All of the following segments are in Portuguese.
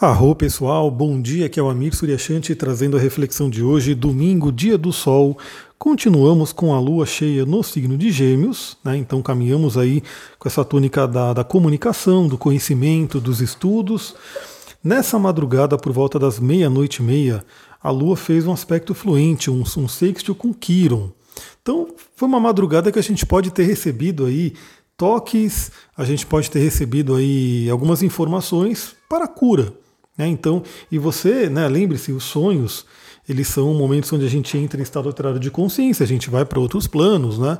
Arro pessoal, bom dia, aqui é o Amir Suryashanti trazendo a reflexão de hoje, domingo, dia do sol. Continuamos com a lua cheia no signo de Gêmeos, né? então caminhamos aí com essa tônica da, da comunicação, do conhecimento, dos estudos. Nessa madrugada, por volta das meia-noite e meia, a lua fez um aspecto fluente, um, um com Quiron. Então, foi uma madrugada que a gente pode ter recebido aí toques, a gente pode ter recebido aí algumas informações para cura, né? Então, e você, né, lembre-se, os sonhos, eles são momentos onde a gente entra em estado alterado de consciência, a gente vai para outros planos, né?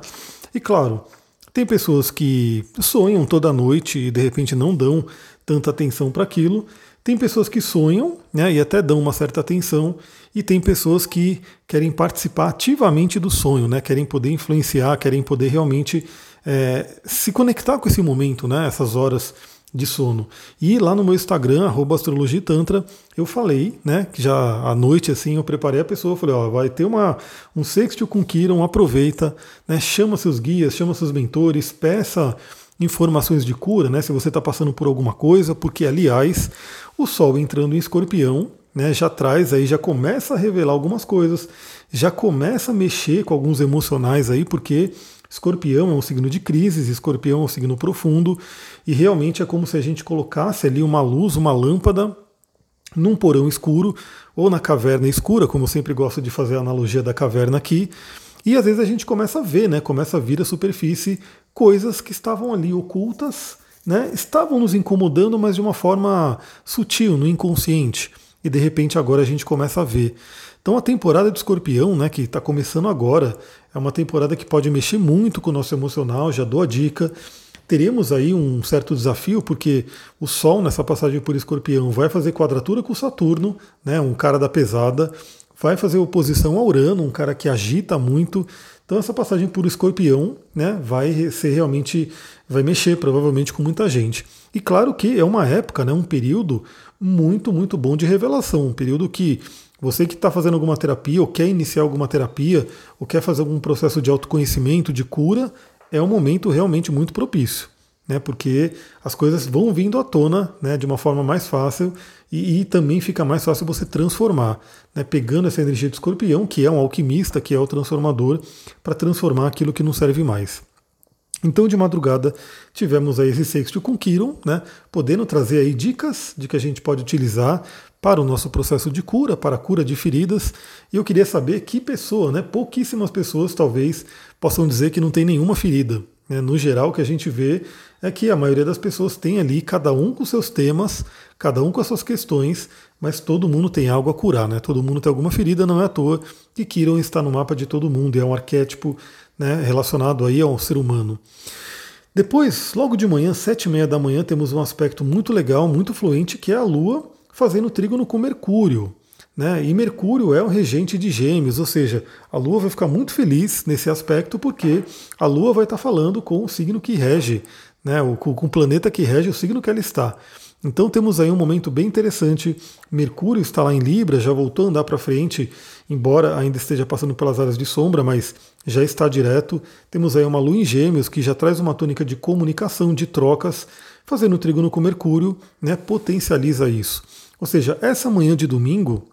E claro, tem pessoas que sonham toda noite e de repente não dão tanta atenção para aquilo. Tem pessoas que sonham né, e até dão uma certa atenção, e tem pessoas que querem participar ativamente do sonho, né, querem poder influenciar, querem poder realmente é, se conectar com esse momento, né, essas horas de sono. E lá no meu Instagram, arroba astrologitantra, eu falei, né, que já à noite assim eu preparei a pessoa, falei, ó, vai ter uma, um sextil com Kiron, aproveita, né, chama seus guias, chama seus mentores, peça informações de cura, né, se você está passando por alguma coisa, porque aliás, o Sol entrando em escorpião, né, já traz aí, já começa a revelar algumas coisas, já começa a mexer com alguns emocionais aí, porque Escorpião é um signo de crises, escorpião é um signo profundo, e realmente é como se a gente colocasse ali uma luz, uma lâmpada num porão escuro ou na caverna escura, como eu sempre gosto de fazer a analogia da caverna aqui. E às vezes a gente começa a ver, né, começa a vir à superfície coisas que estavam ali ocultas, né, estavam nos incomodando, mas de uma forma sutil, no inconsciente. E de repente agora a gente começa a ver. Então a temporada de escorpião, né, que está começando agora, é uma temporada que pode mexer muito com o nosso emocional, já dou a dica. Teremos aí um certo desafio, porque o Sol, nessa passagem por escorpião, vai fazer quadratura com Saturno, né, um cara da pesada, vai fazer oposição a Urano, um cara que agita muito. Então essa passagem por escorpião né, vai ser realmente, vai mexer provavelmente com muita gente. E claro que é uma época, né, um período muito, muito bom de revelação, um período que você que está fazendo alguma terapia, ou quer iniciar alguma terapia, ou quer fazer algum processo de autoconhecimento, de cura, é um momento realmente muito propício. Né, porque as coisas vão vindo à tona né, de uma forma mais fácil e, e também fica mais fácil você transformar, né, pegando essa energia de escorpião, que é um alquimista, que é o transformador, para transformar aquilo que não serve mais. Então, de madrugada, tivemos aí esse sexto com Kiron, né, podendo trazer aí dicas de que a gente pode utilizar para o nosso processo de cura, para a cura de feridas. E eu queria saber que pessoa, né, pouquíssimas pessoas talvez possam dizer que não tem nenhuma ferida. Né. No geral, o que a gente vê é que a maioria das pessoas tem ali, cada um com seus temas, cada um com as suas questões, mas todo mundo tem algo a curar, né? Todo mundo tem alguma ferida, não é à toa que Kiron está no mapa de todo mundo, é um arquétipo né, relacionado aí ao ser humano. Depois, logo de manhã, sete e meia da manhã, temos um aspecto muito legal, muito fluente, que é a Lua fazendo trígono com Mercúrio. Né? E Mercúrio é o regente de Gêmeos, ou seja, a Lua vai ficar muito feliz nesse aspecto porque a Lua vai estar falando com o signo que rege, né? com o planeta que rege o signo que ela está. Então temos aí um momento bem interessante. Mercúrio está lá em Libra, já voltou a andar para frente, embora ainda esteja passando pelas áreas de sombra, mas já está direto. Temos aí uma lua em Gêmeos que já traz uma tônica de comunicação, de trocas, fazendo trígono com Mercúrio, né, potencializa isso. Ou seja, essa manhã de domingo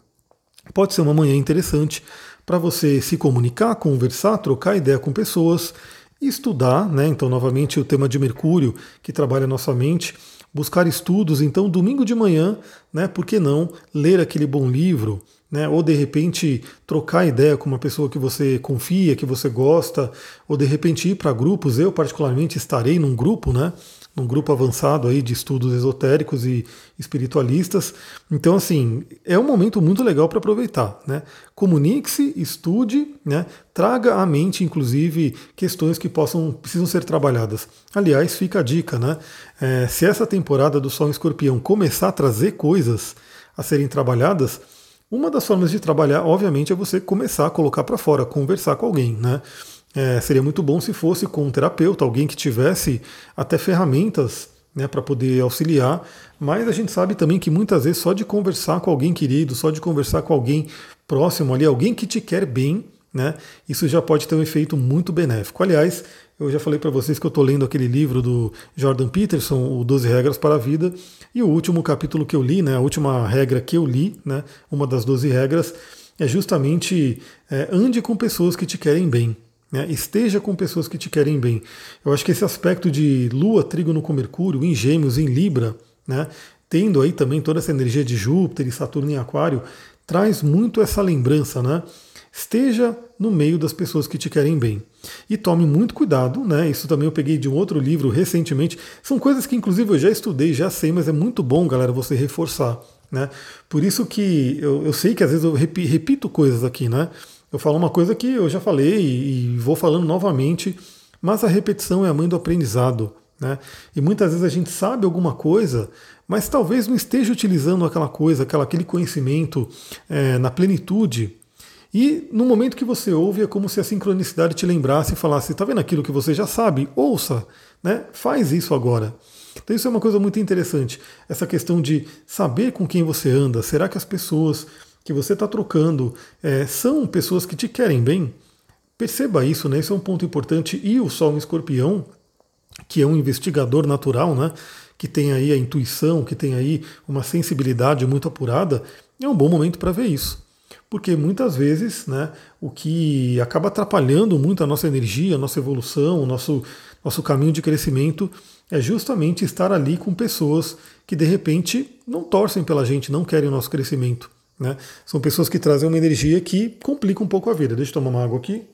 pode ser uma manhã interessante para você se comunicar, conversar, trocar ideia com pessoas, estudar, né? Então, novamente, o tema de Mercúrio, que trabalha a nossa mente, buscar estudos. Então, domingo de manhã, né, por que não ler aquele bom livro, né, ou de repente trocar ideia com uma pessoa que você confia, que você gosta, ou de repente ir para grupos. Eu, particularmente, estarei num grupo, né? Num grupo avançado aí de estudos esotéricos e espiritualistas. Então, assim, é um momento muito legal para aproveitar. Né? Comunique-se, estude, né? traga à mente, inclusive, questões que possam precisam ser trabalhadas. Aliás, fica a dica, né? É, se essa temporada do Sol em Escorpião começar a trazer coisas a serem trabalhadas, uma das formas de trabalhar, obviamente, é você começar a colocar para fora, conversar com alguém, né? É, seria muito bom se fosse com um terapeuta, alguém que tivesse até ferramentas né, para poder auxiliar, mas a gente sabe também que muitas vezes só de conversar com alguém querido, só de conversar com alguém próximo ali, alguém que te quer bem, né, isso já pode ter um efeito muito benéfico. Aliás, eu já falei para vocês que eu estou lendo aquele livro do Jordan Peterson, o 12 Regras para a Vida, e o último capítulo que eu li, né, a última regra que eu li, né, uma das 12 regras, é justamente é, ande com pessoas que te querem bem. Né, esteja com pessoas que te querem bem. Eu acho que esse aspecto de Lua, Trígono com Mercúrio, em Gêmeos, em Libra, né, tendo aí também toda essa energia de Júpiter e Saturno em Aquário, traz muito essa lembrança, né? Esteja no meio das pessoas que te querem bem. E tome muito cuidado, né? Isso também eu peguei de um outro livro recentemente. São coisas que inclusive eu já estudei, já sei, mas é muito bom, galera, você reforçar. Né? Por isso que eu, eu sei que às vezes eu repito coisas aqui, né? Eu falo uma coisa que eu já falei e vou falando novamente, mas a repetição é a mãe do aprendizado. Né? E muitas vezes a gente sabe alguma coisa, mas talvez não esteja utilizando aquela coisa, aquela, aquele conhecimento é, na plenitude e no momento que você ouve, é como se a sincronicidade te lembrasse e falasse: está vendo aquilo que você já sabe? Ouça, né? faz isso agora. Então, isso é uma coisa muito interessante. Essa questão de saber com quem você anda. Será que as pessoas que você está trocando é, são pessoas que te querem bem? Perceba isso, né? Isso é um ponto importante. E o Sol em Escorpião, que é um investigador natural, né? Que tem aí a intuição, que tem aí uma sensibilidade muito apurada, é um bom momento para ver isso porque muitas vezes né, o que acaba atrapalhando muito a nossa energia, a nossa evolução, o nosso, nosso caminho de crescimento é justamente estar ali com pessoas que de repente não torcem pela gente, não querem o nosso crescimento. Né? São pessoas que trazem uma energia que complica um pouco a vida. Deixa eu tomar uma água aqui.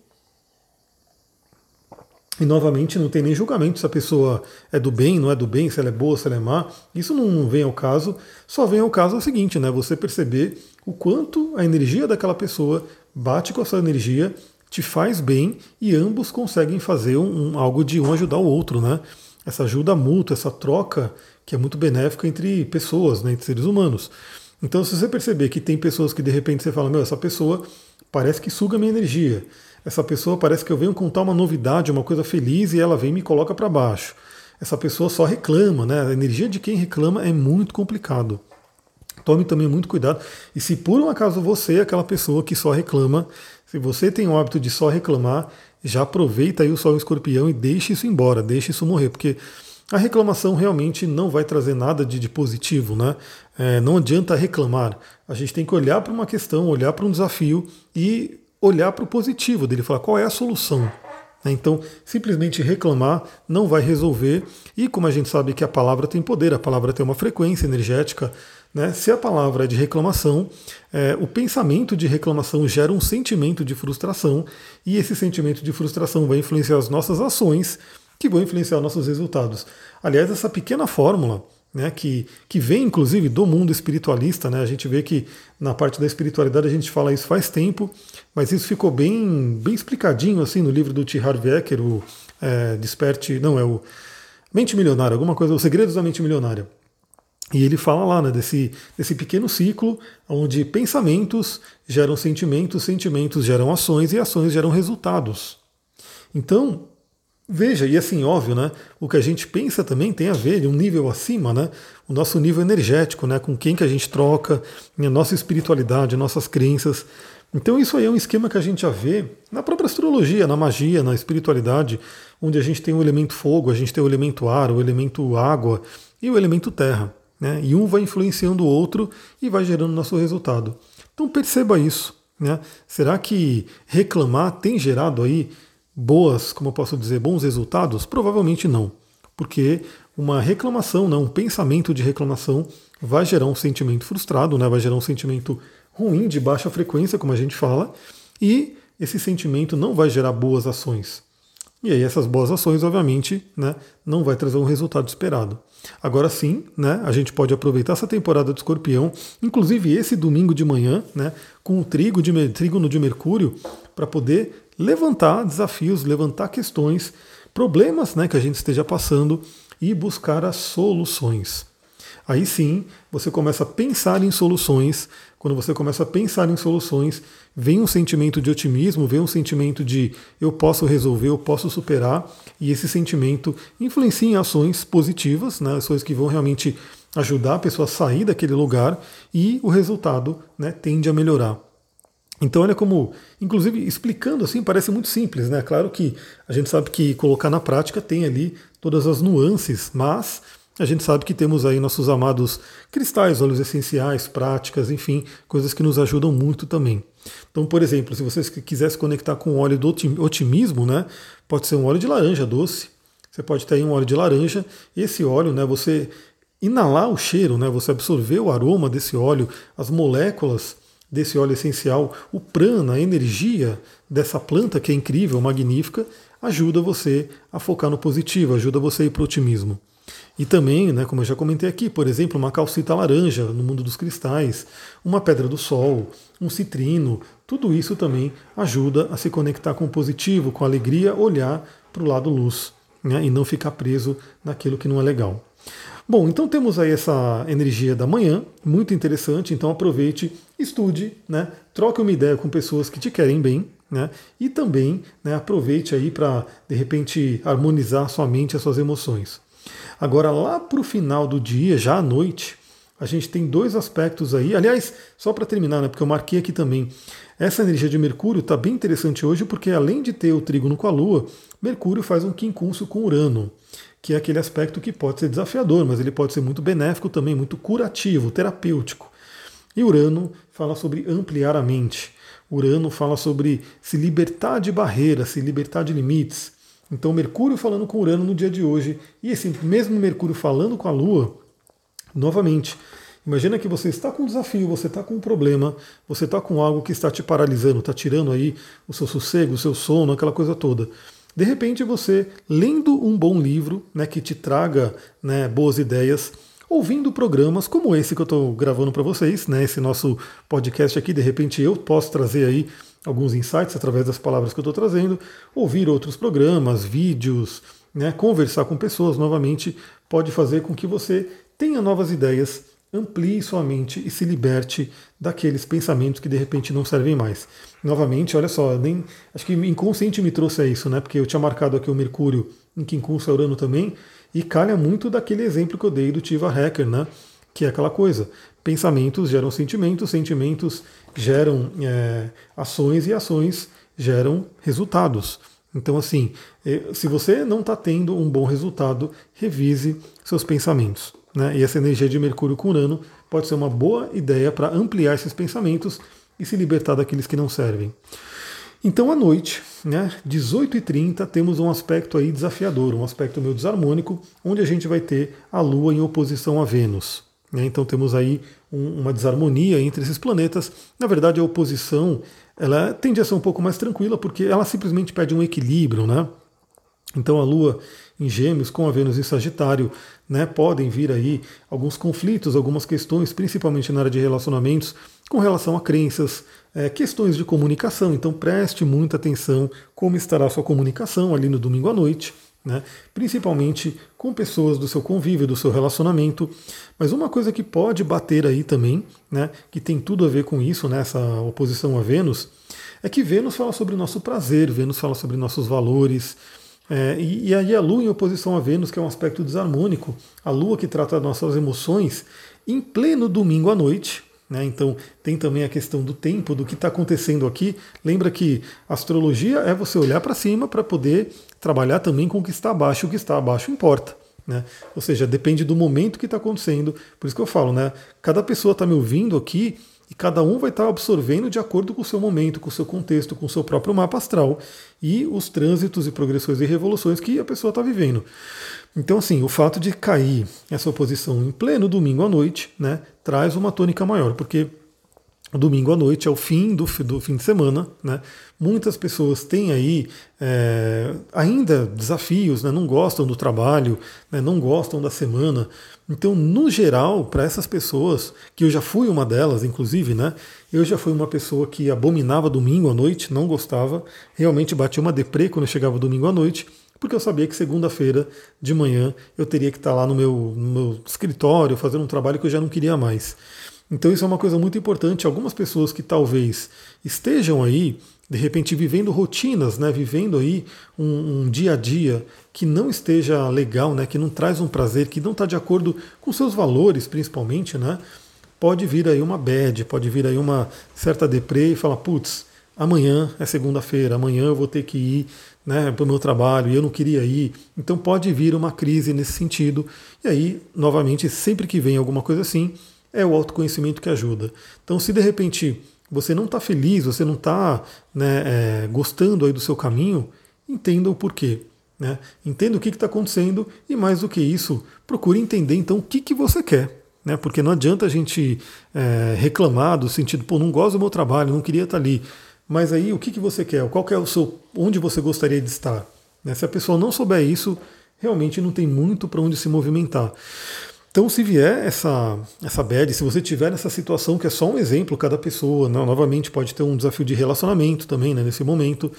E novamente não tem nem julgamento se a pessoa é do bem, não é do bem, se ela é boa, se ela é má. Isso não vem ao caso. Só vem ao caso o seguinte, né? Você perceber o quanto a energia daquela pessoa bate com a sua energia, te faz bem e ambos conseguem fazer um, um algo de um ajudar o outro, né? Essa ajuda mútua, essa troca que é muito benéfica entre pessoas, né, entre seres humanos. Então, se você perceber que tem pessoas que de repente você fala, meu, essa pessoa parece que suga minha energia essa pessoa parece que eu venho contar uma novidade, uma coisa feliz e ela vem e me coloca para baixo. Essa pessoa só reclama, né? A energia de quem reclama é muito complicado. Tome também muito cuidado. E se por um acaso você é aquela pessoa que só reclama, se você tem o hábito de só reclamar, já aproveita aí o sol escorpião e deixe isso embora, deixe isso morrer, porque a reclamação realmente não vai trazer nada de, de positivo, né? É, não adianta reclamar. A gente tem que olhar para uma questão, olhar para um desafio e olhar para o positivo dele, falar qual é a solução. Né? Então, simplesmente reclamar não vai resolver. E como a gente sabe que a palavra tem poder, a palavra tem uma frequência energética, né? se a palavra é de reclamação, é, o pensamento de reclamação gera um sentimento de frustração, e esse sentimento de frustração vai influenciar as nossas ações, que vão influenciar nossos resultados. Aliás, essa pequena fórmula né, que, que vem inclusive do mundo espiritualista. Né, a gente vê que na parte da espiritualidade a gente fala isso faz tempo, mas isso ficou bem, bem explicadinho assim no livro do T. Harv Eker, o é, Desperte, não, é o Mente Milionária, alguma coisa, Os Segredos da Mente Milionária. E ele fala lá né, desse, desse pequeno ciclo onde pensamentos geram sentimentos, sentimentos geram ações e ações geram resultados. Então, Veja, e assim, óbvio, né? O que a gente pensa também tem a ver, um nível acima, né? O nosso nível energético, né? Com quem que a gente troca, a nossa espiritualidade, nossas crenças. Então isso aí é um esquema que a gente já vê na própria astrologia, na magia, na espiritualidade, onde a gente tem o elemento fogo, a gente tem o elemento ar, o elemento água e o elemento terra. Né? E um vai influenciando o outro e vai gerando nosso resultado. Então perceba isso. Né? Será que reclamar tem gerado aí boas, como eu posso dizer, bons resultados? Provavelmente não, porque uma reclamação, né, um pensamento de reclamação vai gerar um sentimento frustrado, né, vai gerar um sentimento ruim, de baixa frequência, como a gente fala, e esse sentimento não vai gerar boas ações. E aí essas boas ações, obviamente, né, não vai trazer um resultado esperado. Agora sim, né, a gente pode aproveitar essa temporada de escorpião, inclusive esse domingo de manhã, né, com o trigo de, trígono de Mercúrio, para poder levantar desafios, levantar questões, problemas né, que a gente esteja passando e buscar as soluções. Aí sim, você começa a pensar em soluções. Quando você começa a pensar em soluções, vem um sentimento de otimismo, vem um sentimento de eu posso resolver, eu posso superar, e esse sentimento influencia em ações positivas, né, ações que vão realmente ajudar a pessoa a sair daquele lugar, e o resultado né, tende a melhorar. Então olha como, inclusive explicando assim, parece muito simples, né? Claro que a gente sabe que colocar na prática tem ali todas as nuances, mas a gente sabe que temos aí nossos amados cristais, óleos essenciais, práticas, enfim, coisas que nos ajudam muito também. Então, por exemplo, se você quiser se conectar com o óleo do otimismo, né? Pode ser um óleo de laranja doce. Você pode ter aí um óleo de laranja. Esse óleo, né? Você inalar o cheiro, né? Você absorver o aroma desse óleo, as moléculas desse óleo essencial, o prana, a energia dessa planta que é incrível, magnífica, ajuda você a focar no positivo, ajuda você a ir para o otimismo. E também, né, como eu já comentei aqui, por exemplo, uma calcita laranja no mundo dos cristais, uma pedra do sol, um citrino, tudo isso também ajuda a se conectar com o positivo, com a alegria, olhar para o lado luz né, e não ficar preso naquilo que não é legal. Bom, então temos aí essa energia da manhã, muito interessante, então aproveite, estude, né, troque uma ideia com pessoas que te querem bem, né, e também né, aproveite aí para, de repente, harmonizar sua mente e as suas emoções. Agora, lá para o final do dia, já à noite, a gente tem dois aspectos aí. Aliás, só para terminar, né, porque eu marquei aqui também, essa energia de Mercúrio está bem interessante hoje, porque além de ter o trígono com a Lua, Mercúrio faz um quincúncio com Urano que é aquele aspecto que pode ser desafiador, mas ele pode ser muito benéfico também, muito curativo, terapêutico. E Urano fala sobre ampliar a mente. Urano fala sobre se libertar de barreiras, se libertar de limites. Então, Mercúrio falando com Urano no dia de hoje, e esse mesmo Mercúrio falando com a Lua, novamente, Imagina que você está com um desafio, você está com um problema, você está com algo que está te paralisando, está tirando aí o seu sossego, o seu sono, aquela coisa toda. De repente você, lendo um bom livro, né, que te traga né, boas ideias, ouvindo programas como esse que eu estou gravando para vocês, né, esse nosso podcast aqui, de repente eu posso trazer aí alguns insights através das palavras que eu estou trazendo, ouvir outros programas, vídeos, né, conversar com pessoas novamente, pode fazer com que você tenha novas ideias amplie sua mente e se liberte daqueles pensamentos que de repente não servem mais. Novamente, olha só, nem acho que inconsciente me trouxe a isso, né? Porque eu tinha marcado aqui o Mercúrio em Quincunça Urano também, e calha muito daquele exemplo que eu dei do Tiva Hacker, né? Que é aquela coisa. Pensamentos geram sentimentos, sentimentos geram é, ações e ações geram resultados. Então, assim, é, se você não está tendo um bom resultado, revise seus pensamentos. Né? E essa energia de Mercúrio com Urano pode ser uma boa ideia para ampliar esses pensamentos e se libertar daqueles que não servem. Então, à noite, né, 18h30, temos um aspecto aí desafiador, um aspecto meio desarmônico, onde a gente vai ter a Lua em oposição a Vênus. Né? Então, temos aí um, uma desarmonia entre esses planetas. Na verdade, a oposição ela tende a ser um pouco mais tranquila, porque ela simplesmente pede um equilíbrio. Né? Então, a Lua em Gêmeos com a Vênus em Sagitário né, podem vir aí alguns conflitos, algumas questões, principalmente na área de relacionamentos, com relação a crenças, é, questões de comunicação. Então preste muita atenção como estará a sua comunicação ali no domingo à noite. Né, principalmente com pessoas do seu convívio, do seu relacionamento. Mas uma coisa que pode bater aí também, né, que tem tudo a ver com isso, nessa né, oposição a Vênus, é que Vênus fala sobre nosso prazer, Vênus fala sobre nossos valores, é, e, e, aí a Lua em oposição a Vênus, que é um aspecto desarmônico, a Lua que trata nossas emoções, em pleno domingo à noite. Né, então tem também a questão do tempo, do que está acontecendo aqui. Lembra que astrologia é você olhar para cima para poder trabalhar também com o que está abaixo, o que está abaixo importa. Né? Ou seja, depende do momento que está acontecendo. Por isso que eu falo, né? Cada pessoa está me ouvindo aqui e cada um vai estar absorvendo de acordo com o seu momento, com o seu contexto, com o seu próprio mapa astral e os trânsitos e progressões e revoluções que a pessoa está vivendo. Então, assim, o fato de cair essa oposição em pleno domingo à noite, né, traz uma tônica maior, porque domingo à noite é o fim do, do fim de semana, né? Muitas pessoas têm aí é, ainda desafios, né? não gostam do trabalho, né? não gostam da semana. Então, no geral, para essas pessoas, que eu já fui uma delas, inclusive, né? Eu já fui uma pessoa que abominava domingo à noite, não gostava, realmente batia uma deprê quando chegava domingo à noite, porque eu sabia que segunda-feira de manhã eu teria que estar lá no meu, no meu escritório fazendo um trabalho que eu já não queria mais. Então isso é uma coisa muito importante. Algumas pessoas que talvez estejam aí, de repente, vivendo rotinas, né, vivendo aí um, um dia a dia que não esteja legal, né, que não traz um prazer, que não está de acordo com seus valores, principalmente, né, pode vir aí uma bad, pode vir aí uma certa deprê e falar, putz, amanhã é segunda-feira, amanhã eu vou ter que ir né, para o meu trabalho e eu não queria ir. Então pode vir uma crise nesse sentido. E aí, novamente, sempre que vem alguma coisa assim, é o autoconhecimento que ajuda. Então, se de repente você não está feliz, você não está né, é, gostando aí do seu caminho, entenda o porquê. Né? Entenda o que está acontecendo e, mais do que isso, procure entender então o que, que você quer. Né? Porque não adianta a gente é, reclamar do sentido, pô, não gosto do meu trabalho, não queria estar tá ali. Mas aí o que, que você quer? Qual que é o seu. onde você gostaria de estar? Né? Se a pessoa não souber isso, realmente não tem muito para onde se movimentar. Então, se vier essa, essa bad, se você tiver nessa situação, que é só um exemplo, cada pessoa, né? novamente pode ter um desafio de relacionamento também né? nesse momento,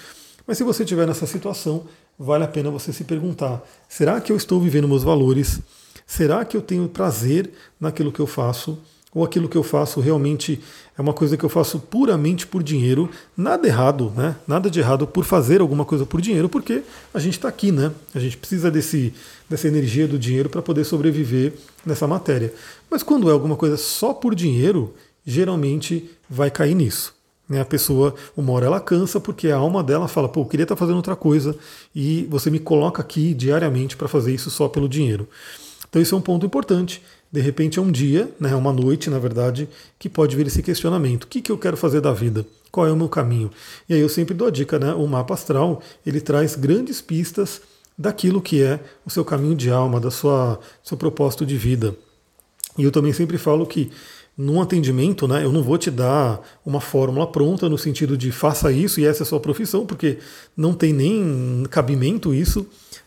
mas se você tiver nessa situação, vale a pena você se perguntar: será que eu estou vivendo meus valores? Será que eu tenho prazer naquilo que eu faço? Ou aquilo que eu faço realmente é uma coisa que eu faço puramente por dinheiro, nada errado, né? Nada de errado por fazer alguma coisa por dinheiro, porque a gente está aqui, né? A gente precisa desse, dessa energia do dinheiro para poder sobreviver nessa matéria. Mas quando é alguma coisa só por dinheiro, geralmente vai cair nisso. Né? A pessoa, uma hora ela cansa porque a alma dela fala, pô, eu queria estar tá fazendo outra coisa e você me coloca aqui diariamente para fazer isso só pelo dinheiro. Então isso é um ponto importante. De repente é um dia, né, uma noite, na verdade, que pode vir esse questionamento. O que, que eu quero fazer da vida? Qual é o meu caminho? E aí eu sempre dou a dica, né? O mapa astral, ele traz grandes pistas daquilo que é o seu caminho de alma, da sua seu propósito de vida. E eu também sempre falo que num atendimento, né, eu não vou te dar uma fórmula pronta no sentido de faça isso e essa é a sua profissão, porque não tem nem cabimento isso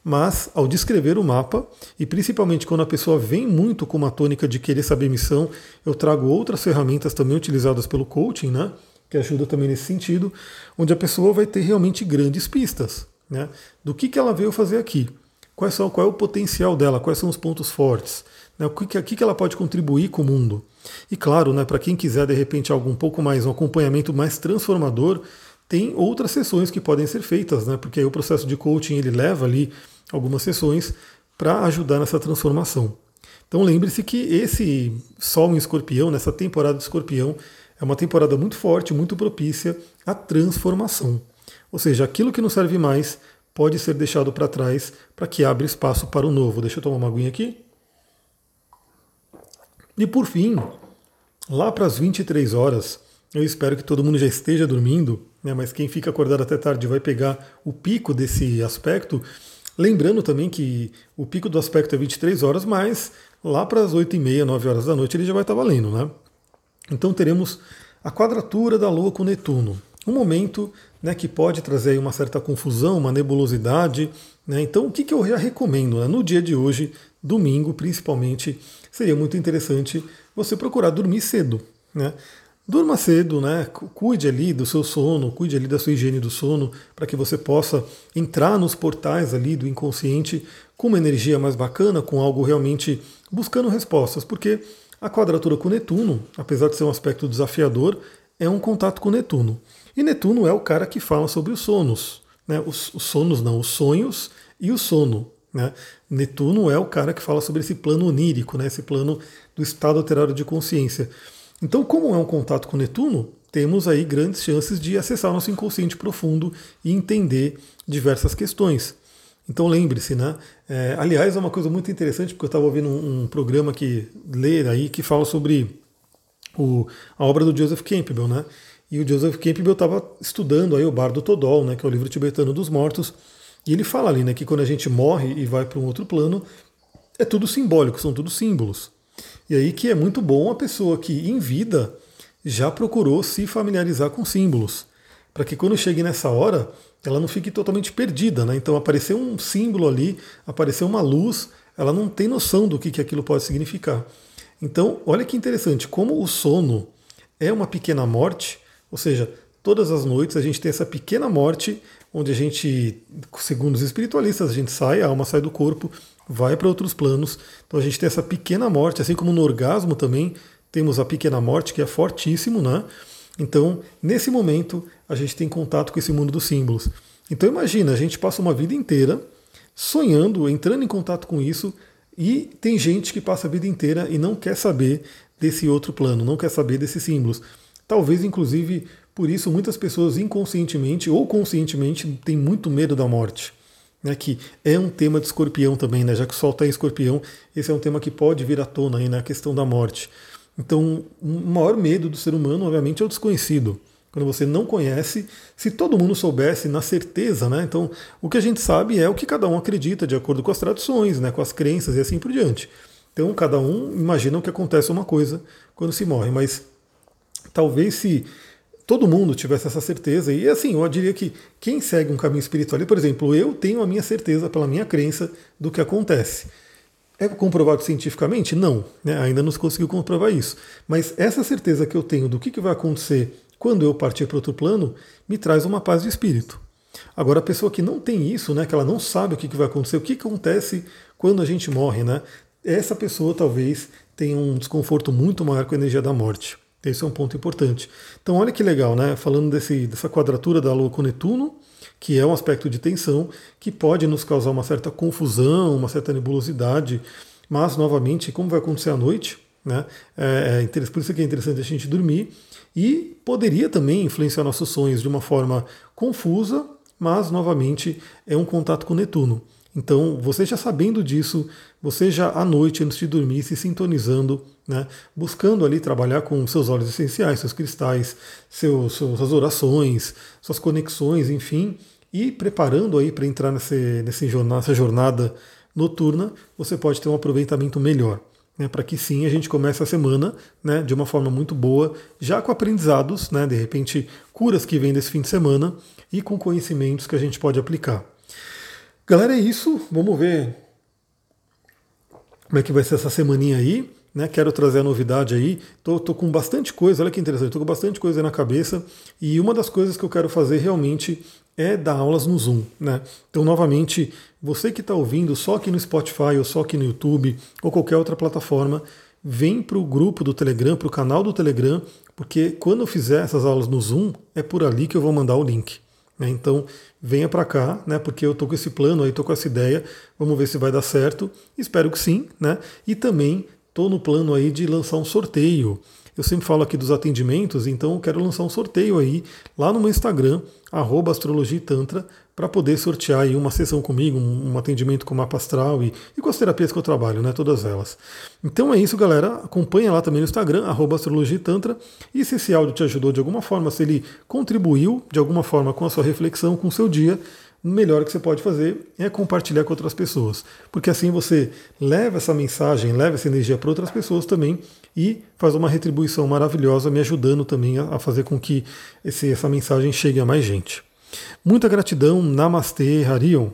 mas ao descrever o mapa, e principalmente quando a pessoa vem muito com uma tônica de querer saber missão, eu trago outras ferramentas também utilizadas pelo coaching, né? Que ajuda também nesse sentido, onde a pessoa vai ter realmente grandes pistas, né? Do que, que ela veio fazer aqui, quais são, qual é o potencial dela, quais são os pontos fortes, né? o que, que, que ela pode contribuir com o mundo. E claro, né, para quem quiser de repente algo um pouco mais, um acompanhamento mais transformador, tem outras sessões que podem ser feitas, né? Porque aí o processo de coaching ele leva ali algumas sessões para ajudar nessa transformação. Então lembre-se que esse Sol em Escorpião, nessa temporada de Escorpião, é uma temporada muito forte, muito propícia à transformação. Ou seja, aquilo que não serve mais pode ser deixado para trás para que abra espaço para o novo. Deixa eu tomar uma aguinha aqui. E por fim, lá para as 23 horas, eu espero que todo mundo já esteja dormindo, né, mas quem fica acordado até tarde vai pegar o pico desse aspecto. Lembrando também que o pico do aspecto é 23 horas, mas lá para as 8 e meia, 9 horas da noite ele já vai estar valendo, né? Então teremos a quadratura da Lua com Netuno. Um momento né, que pode trazer uma certa confusão, uma nebulosidade. Né? Então, o que, que eu já recomendo? Né? No dia de hoje, domingo principalmente, seria muito interessante você procurar dormir cedo. Né? Durma cedo, né? Cuide ali do seu sono, cuide ali da sua higiene do sono, para que você possa entrar nos portais ali do inconsciente com uma energia mais bacana, com algo realmente buscando respostas, porque a quadratura com Netuno, apesar de ser um aspecto desafiador, é um contato com Netuno. E Netuno é o cara que fala sobre os sonos, né? Os, os sonos não, os sonhos e o sono. Né? Netuno é o cara que fala sobre esse plano onírico, né? esse plano do estado alterado de consciência. Então, como é um contato com Netuno, temos aí grandes chances de acessar nosso inconsciente profundo e entender diversas questões. Então lembre-se, né? É, aliás, é uma coisa muito interessante, porque eu estava ouvindo um, um, programa que lê aí que fala sobre o, a obra do Joseph Campbell, né? E o Joseph Campbell estava estudando aí o Bardo Todol, né, que é o livro tibetano dos mortos, e ele fala ali, né, que quando a gente morre e vai para um outro plano, é tudo simbólico, são tudo símbolos. E aí que é muito bom a pessoa que em vida já procurou se familiarizar com símbolos, para que quando chegue nessa hora ela não fique totalmente perdida, né? Então apareceu um símbolo ali, apareceu uma luz, ela não tem noção do que, que aquilo pode significar. Então, olha que interessante, como o sono é uma pequena morte, ou seja, todas as noites a gente tem essa pequena morte onde a gente, segundo os espiritualistas, a gente sai, a alma sai do corpo, vai para outros planos. Então a gente tem essa pequena morte, assim como no orgasmo também temos a pequena morte, que é fortíssimo, né? Então, nesse momento, a gente tem contato com esse mundo dos símbolos. Então imagina, a gente passa uma vida inteira sonhando, entrando em contato com isso, e tem gente que passa a vida inteira e não quer saber desse outro plano, não quer saber desses símbolos. Talvez, inclusive, por isso muitas pessoas inconscientemente ou conscientemente têm muito medo da morte. Né, que é um tema de escorpião também, né, já que o Sol está em escorpião, esse é um tema que pode vir à tona aí na questão da morte. Então, o maior medo do ser humano, obviamente, é o desconhecido. Quando você não conhece, se todo mundo soubesse na certeza, né? Então, o que a gente sabe é o que cada um acredita, de acordo com as tradições, né, com as crenças e assim por diante. Então, cada um imagina que acontece uma coisa quando se morre, mas talvez se todo mundo tivesse essa certeza. E assim, eu diria que quem segue um caminho espiritual, por exemplo, eu tenho a minha certeza pela minha crença do que acontece. É comprovado cientificamente? Não, né? ainda não se conseguiu comprovar isso. Mas essa certeza que eu tenho do que, vai acontecer quando eu partir para outro plano me traz uma paz de espírito. Agora, a pessoa que não tem isso, né, que ela não sabe o que, que vai acontecer, o que, que acontece quando a gente morre, né, essa pessoa talvez tenha um desconforto muito maior com a energia da morte. Esse é um ponto importante. Então, olha que legal, né? Falando desse, dessa quadratura da Lua com Netuno, que é um aspecto de tensão que pode nos causar uma certa confusão, uma certa nebulosidade, mas, novamente, como vai acontecer à noite, né? É, é por isso que é interessante a gente dormir e poderia também influenciar nossos sonhos de uma forma confusa, mas, novamente, é um contato com Netuno. Então, você já sabendo disso, você já à noite, antes de dormir, se sintonizando, né, buscando ali trabalhar com seus olhos essenciais, seus cristais, seus, suas orações, suas conexões, enfim, e preparando aí para entrar jornada, nessa jornada noturna, você pode ter um aproveitamento melhor. Né, para que sim a gente comece a semana né, de uma forma muito boa, já com aprendizados, né, de repente curas que vêm desse fim de semana e com conhecimentos que a gente pode aplicar. Galera, é isso. Vamos ver como é que vai ser essa semaninha aí. Né? Quero trazer a novidade aí. Tô, tô, com bastante coisa, olha que interessante, tô com bastante coisa na cabeça. E uma das coisas que eu quero fazer realmente é dar aulas no Zoom. Né? Então, novamente, você que está ouvindo só aqui no Spotify ou só aqui no YouTube ou qualquer outra plataforma, vem para o grupo do Telegram, para o canal do Telegram, porque quando eu fizer essas aulas no Zoom, é por ali que eu vou mandar o link. Né? Então venha para cá, né? Porque eu tô com esse plano aí, tô com essa ideia. Vamos ver se vai dar certo. Espero que sim, né? E também tô no plano aí de lançar um sorteio. Eu sempre falo aqui dos atendimentos, então eu quero lançar um sorteio aí lá no meu Instagram, arroba astrologitantra, para poder sortear aí uma sessão comigo, um, atendimento com mapa astral e, e, com as terapias que eu trabalho, né? Todas elas. Então é isso, galera. Acompanha lá também no Instagram, arroba astrologitantra. E se esse áudio te ajudou de alguma forma, se ele contribuiu de alguma forma com a sua reflexão, com o seu dia, o melhor que você pode fazer é compartilhar com outras pessoas. Porque assim você leva essa mensagem, leva essa energia para outras pessoas também e faz uma retribuição maravilhosa, me ajudando também a fazer com que esse, essa mensagem chegue a mais gente. Muita gratidão, Namastê, Harion.